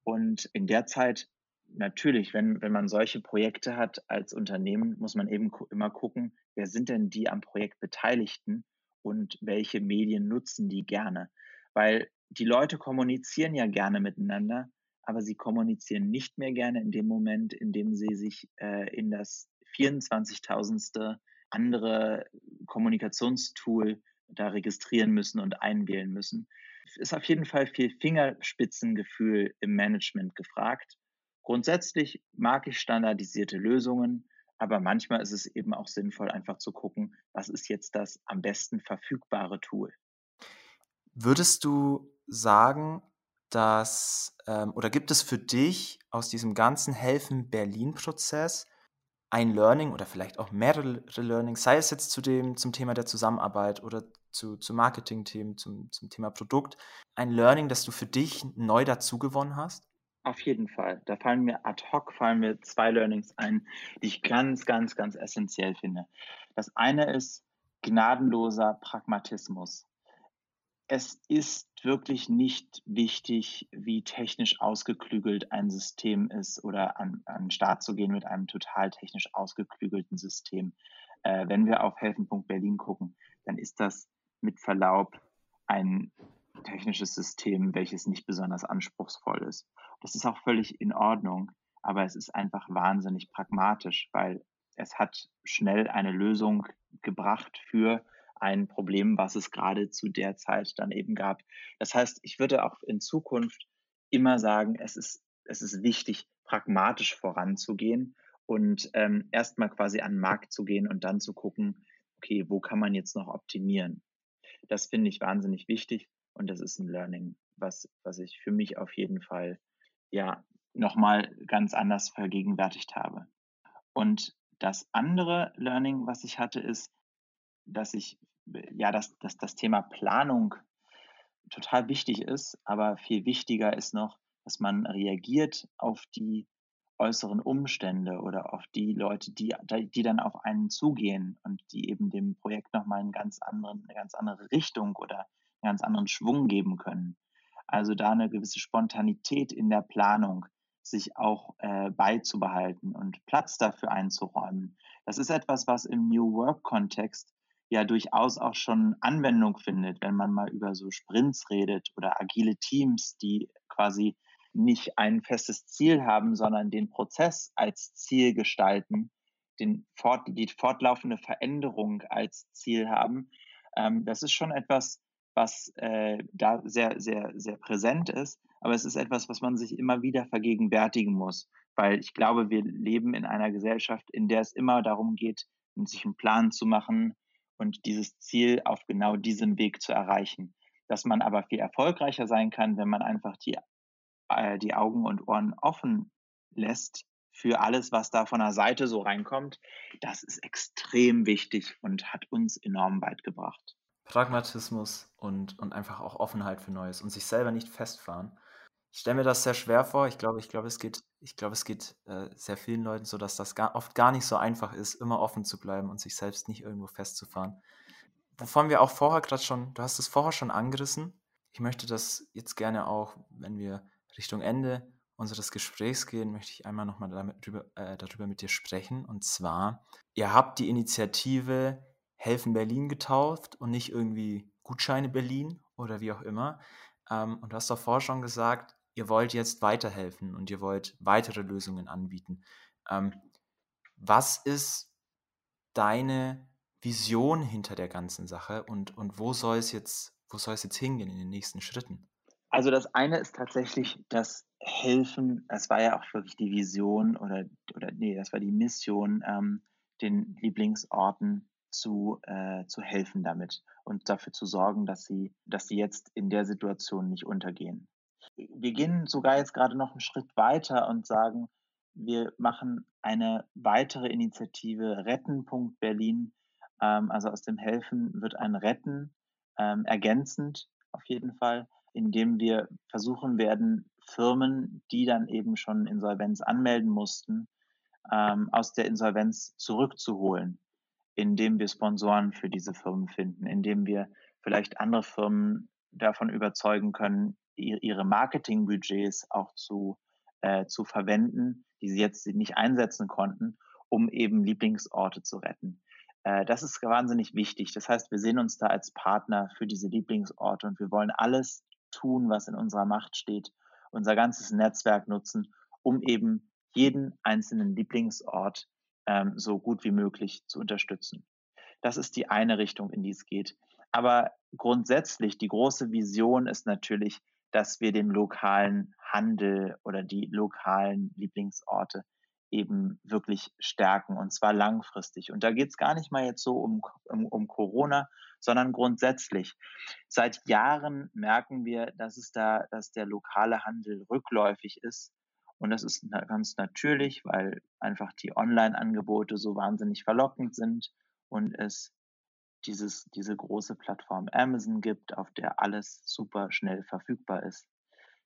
Und in der Zeit natürlich, wenn, wenn man solche Projekte hat als Unternehmen, muss man eben immer gucken, wer sind denn die am Projekt Beteiligten und welche Medien nutzen die gerne. Weil die Leute kommunizieren ja gerne miteinander, aber sie kommunizieren nicht mehr gerne in dem Moment, in dem sie sich äh, in das 24.000. andere Kommunikationstool da registrieren müssen und einwählen müssen. Ist auf jeden Fall viel Fingerspitzengefühl im Management gefragt. Grundsätzlich mag ich standardisierte Lösungen, aber manchmal ist es eben auch sinnvoll, einfach zu gucken, was ist jetzt das am besten verfügbare Tool. Würdest du sagen, dass, ähm, oder gibt es für dich aus diesem ganzen Helfen-Berlin-Prozess ein Learning oder vielleicht auch mehrere Learnings, sei es jetzt zu dem, zum Thema der Zusammenarbeit oder zu, zu Marketing-Themen, zum, zum Thema Produkt, ein Learning, das du für dich neu dazu gewonnen hast? Auf jeden Fall. Da fallen mir ad hoc fallen mir zwei Learnings ein, die ich ganz, ganz, ganz essentiell finde. Das eine ist gnadenloser Pragmatismus. Es ist wirklich nicht wichtig, wie technisch ausgeklügelt ein System ist oder an, an den Start zu gehen mit einem total technisch ausgeklügelten System. Äh, wenn wir auf helfen.berlin gucken, dann ist das mit Verlaub ein technisches System, welches nicht besonders anspruchsvoll ist. Das ist auch völlig in Ordnung, aber es ist einfach wahnsinnig pragmatisch, weil es hat schnell eine Lösung gebracht für ein Problem, was es gerade zu der Zeit dann eben gab. Das heißt, ich würde auch in Zukunft immer sagen, es ist, es ist wichtig, pragmatisch voranzugehen und ähm, erstmal quasi an den Markt zu gehen und dann zu gucken, okay, wo kann man jetzt noch optimieren? Das finde ich wahnsinnig wichtig und das ist ein Learning, was, was ich für mich auf jeden Fall ja nochmal ganz anders vergegenwärtigt habe. Und das andere Learning, was ich hatte, ist, dass ich ja, dass, dass das Thema Planung total wichtig ist, aber viel wichtiger ist noch, dass man reagiert auf die äußeren Umstände oder auf die Leute, die, die dann auf einen zugehen und die eben dem Projekt nochmal einen ganz anderen, eine ganz andere Richtung oder ganz anderen Schwung geben können. Also da eine gewisse Spontanität in der Planung sich auch äh, beizubehalten und Platz dafür einzuräumen. Das ist etwas, was im New Work-Kontext ja durchaus auch schon Anwendung findet, wenn man mal über so Sprints redet oder agile Teams, die quasi nicht ein festes Ziel haben, sondern den Prozess als Ziel gestalten, den fort, die fortlaufende Veränderung als Ziel haben. Ähm, das ist schon etwas, was äh, da sehr, sehr, sehr präsent ist. Aber es ist etwas, was man sich immer wieder vergegenwärtigen muss, weil ich glaube, wir leben in einer Gesellschaft, in der es immer darum geht, sich einen Plan zu machen, und dieses Ziel auf genau diesem Weg zu erreichen. Dass man aber viel erfolgreicher sein kann, wenn man einfach die, äh, die Augen und Ohren offen lässt für alles, was da von der Seite so reinkommt, das ist extrem wichtig und hat uns enorm weit gebracht. Pragmatismus und, und einfach auch Offenheit für Neues und sich selber nicht festfahren. Ich stelle mir das sehr schwer vor. Ich glaube, ich glaube, es geht, ich glaube, es geht äh, sehr vielen Leuten so, dass das gar, oft gar nicht so einfach ist, immer offen zu bleiben und sich selbst nicht irgendwo festzufahren. Wovon wir auch vorher gerade schon, du hast es vorher schon angerissen. Ich möchte das jetzt gerne auch, wenn wir Richtung Ende unseres Gesprächs gehen, möchte ich einmal nochmal darüber, äh, darüber mit dir sprechen. Und zwar, ihr habt die Initiative Helfen Berlin getauft und nicht irgendwie Gutscheine Berlin oder wie auch immer. Ähm, und du hast davor schon gesagt, ihr wollt jetzt weiterhelfen und ihr wollt weitere Lösungen anbieten. Ähm, was ist deine Vision hinter der ganzen Sache und, und wo soll es jetzt, wo soll es jetzt hingehen in den nächsten Schritten? Also das eine ist tatsächlich das Helfen, das war ja auch wirklich die Vision oder, oder nee, das war die Mission, ähm, den Lieblingsorten zu, äh, zu helfen damit und dafür zu sorgen, dass sie, dass sie jetzt in der Situation nicht untergehen wir gehen sogar jetzt gerade noch einen Schritt weiter und sagen, wir machen eine weitere Initiative Retten. Berlin. Ähm, also aus dem Helfen wird ein Retten ähm, ergänzend auf jeden Fall, indem wir versuchen werden, Firmen, die dann eben schon Insolvenz anmelden mussten, ähm, aus der Insolvenz zurückzuholen, indem wir Sponsoren für diese Firmen finden, indem wir vielleicht andere Firmen davon überzeugen können, ihre Marketingbudgets auch zu, äh, zu verwenden, die sie jetzt nicht einsetzen konnten, um eben Lieblingsorte zu retten. Äh, das ist wahnsinnig wichtig. Das heißt, wir sehen uns da als Partner für diese Lieblingsorte und wir wollen alles tun, was in unserer Macht steht, unser ganzes Netzwerk nutzen, um eben jeden einzelnen Lieblingsort ähm, so gut wie möglich zu unterstützen. Das ist die eine Richtung, in die es geht. Aber grundsätzlich, die große Vision ist natürlich, dass wir den lokalen Handel oder die lokalen Lieblingsorte eben wirklich stärken und zwar langfristig. Und da geht es gar nicht mal jetzt so um, um, um, Corona, sondern grundsätzlich. Seit Jahren merken wir, dass es da, dass der lokale Handel rückläufig ist. Und das ist ganz natürlich, weil einfach die Online-Angebote so wahnsinnig verlockend sind und es dieses, diese große Plattform Amazon gibt, auf der alles super schnell verfügbar ist.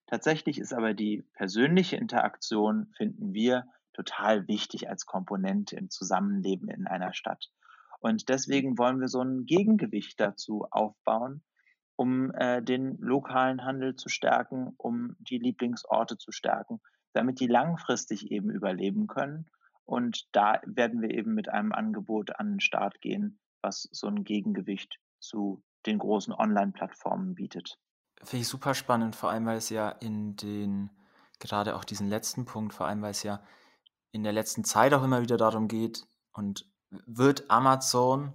Tatsächlich ist aber die persönliche Interaktion, finden wir, total wichtig als Komponente im Zusammenleben in einer Stadt. Und deswegen wollen wir so ein Gegengewicht dazu aufbauen, um äh, den lokalen Handel zu stärken, um die Lieblingsorte zu stärken, damit die langfristig eben überleben können. Und da werden wir eben mit einem Angebot an den Start gehen, was so ein Gegengewicht zu den großen Online-Plattformen bietet. Finde ich super spannend, vor allem weil es ja in den, gerade auch diesen letzten Punkt, vor allem weil es ja in der letzten Zeit auch immer wieder darum geht und wird Amazon,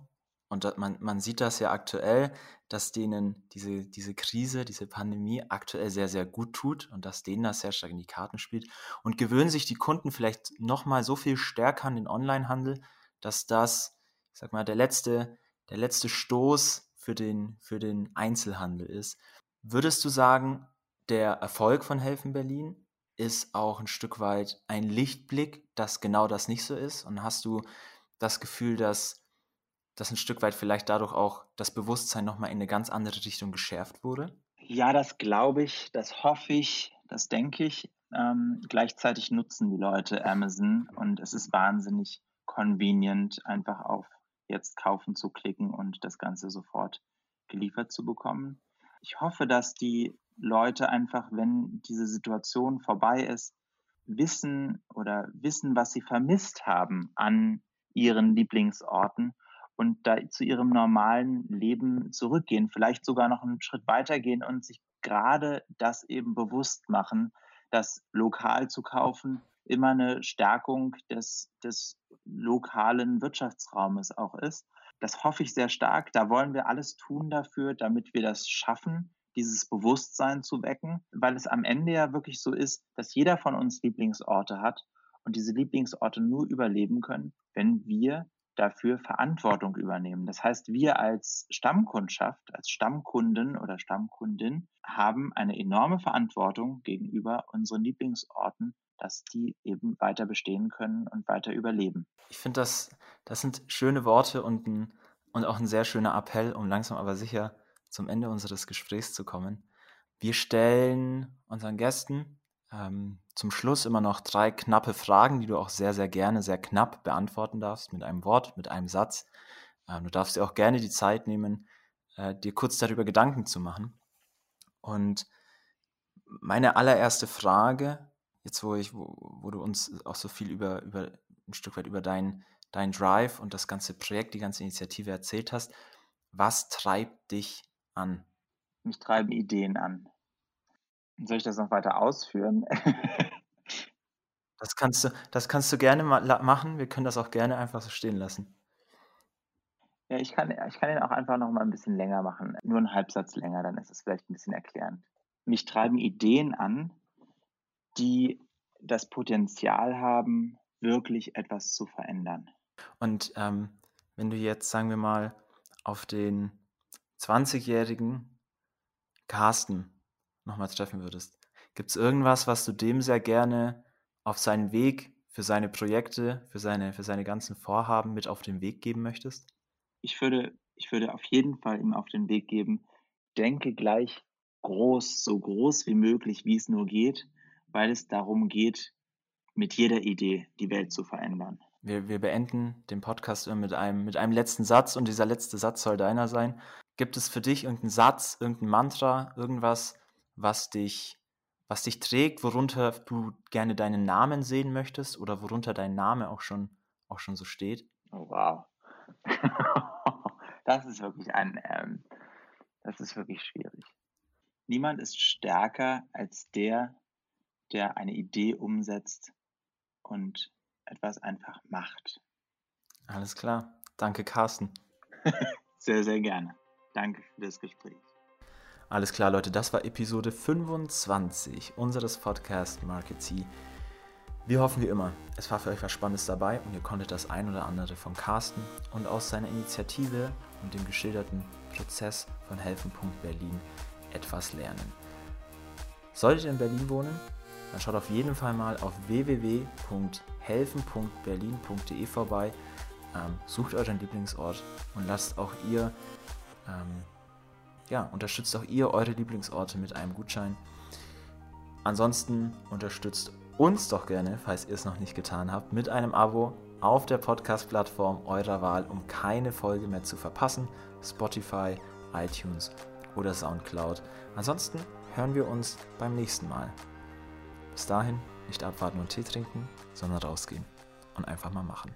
und man, man sieht das ja aktuell, dass denen diese, diese Krise, diese Pandemie aktuell sehr, sehr gut tut und dass denen das sehr stark in die Karten spielt. Und gewöhnen sich die Kunden vielleicht nochmal so viel stärker an den Onlinehandel, dass das, ich sag mal, der letzte, der letzte Stoß für den, für den Einzelhandel ist. Würdest du sagen, der Erfolg von Helfen Berlin ist auch ein Stück weit ein Lichtblick, dass genau das nicht so ist? Und hast du das Gefühl, dass dass ein Stück weit vielleicht dadurch auch das Bewusstsein nochmal in eine ganz andere Richtung geschärft wurde? Ja, das glaube ich, das hoffe ich, das denke ich. Ähm, gleichzeitig nutzen die Leute Amazon und es ist wahnsinnig convenient, einfach auf jetzt kaufen zu klicken und das Ganze sofort geliefert zu bekommen. Ich hoffe, dass die Leute einfach, wenn diese Situation vorbei ist, wissen oder wissen, was sie vermisst haben an ihren Lieblingsorten und da zu ihrem normalen Leben zurückgehen, vielleicht sogar noch einen Schritt weitergehen und sich gerade das eben bewusst machen, dass lokal zu kaufen immer eine Stärkung des, des lokalen Wirtschaftsraumes auch ist. Das hoffe ich sehr stark. Da wollen wir alles tun dafür, damit wir das schaffen, dieses Bewusstsein zu wecken, weil es am Ende ja wirklich so ist, dass jeder von uns Lieblingsorte hat und diese Lieblingsorte nur überleben können, wenn wir dafür Verantwortung übernehmen. Das heißt, wir als Stammkundschaft, als Stammkunden oder Stammkundin haben eine enorme Verantwortung gegenüber unseren Lieblingsorten, dass die eben weiter bestehen können und weiter überleben. Ich finde, das, das sind schöne Worte und, ein, und auch ein sehr schöner Appell, um langsam aber sicher zum Ende unseres Gesprächs zu kommen. Wir stellen unseren Gästen ähm, zum Schluss immer noch drei knappe Fragen, die du auch sehr, sehr gerne, sehr knapp beantworten darfst, mit einem Wort, mit einem Satz. Ähm, du darfst dir auch gerne die Zeit nehmen, äh, dir kurz darüber Gedanken zu machen. Und meine allererste Frage, jetzt wo ich, wo, wo du uns auch so viel über, über ein Stück weit über dein, dein Drive und das ganze Projekt, die ganze Initiative erzählt hast, was treibt dich an? Mich treiben Ideen an. Soll ich das noch weiter ausführen? Das kannst du, das kannst du gerne ma machen. Wir können das auch gerne einfach so stehen lassen. Ja, ich kann, ich kann ihn auch einfach noch mal ein bisschen länger machen. Nur einen Halbsatz länger, dann ist es vielleicht ein bisschen erklärend. Mich treiben Ideen an, die das Potenzial haben, wirklich etwas zu verändern. Und ähm, wenn du jetzt, sagen wir mal, auf den 20-jährigen Carsten nochmal treffen würdest, gibt es irgendwas, was du dem sehr gerne auf seinen Weg für seine Projekte, für seine, für seine ganzen Vorhaben mit auf den Weg geben möchtest? Ich würde, ich würde auf jeden Fall ihm auf den Weg geben, denke gleich groß, so groß wie möglich, wie es nur geht, weil es darum geht, mit jeder Idee die Welt zu verändern. Wir, wir beenden den Podcast mit einem, mit einem letzten Satz und dieser letzte Satz soll deiner sein. Gibt es für dich irgendeinen Satz, irgendein Mantra, irgendwas, was dich, was dich trägt, worunter du gerne deinen Namen sehen möchtest oder worunter dein Name auch schon, auch schon so steht? Oh, wow. das ist wirklich ein, ähm, das ist wirklich schwierig. Niemand ist stärker als der, der eine Idee umsetzt und etwas einfach macht. Alles klar. Danke, Carsten. sehr, sehr gerne. Danke für das Gespräch. Alles klar, Leute, das war Episode 25 unseres Podcast Market C. Wir hoffen wie immer, es war für euch was Spannendes dabei und ihr konntet das ein oder andere von Carsten und aus seiner Initiative und dem geschilderten Prozess von Helfen.Berlin etwas lernen. Solltet ihr in Berlin wohnen, dann schaut auf jeden Fall mal auf www.helfen.berlin.de vorbei, ähm, sucht euren Lieblingsort und lasst auch ihr ähm, ja, unterstützt auch ihr eure Lieblingsorte mit einem Gutschein. Ansonsten unterstützt uns doch gerne, falls ihr es noch nicht getan habt, mit einem Abo auf der Podcast-Plattform eurer Wahl, um keine Folge mehr zu verpassen. Spotify, iTunes oder Soundcloud. Ansonsten hören wir uns beim nächsten Mal. Bis dahin nicht abwarten und Tee trinken, sondern rausgehen und einfach mal machen.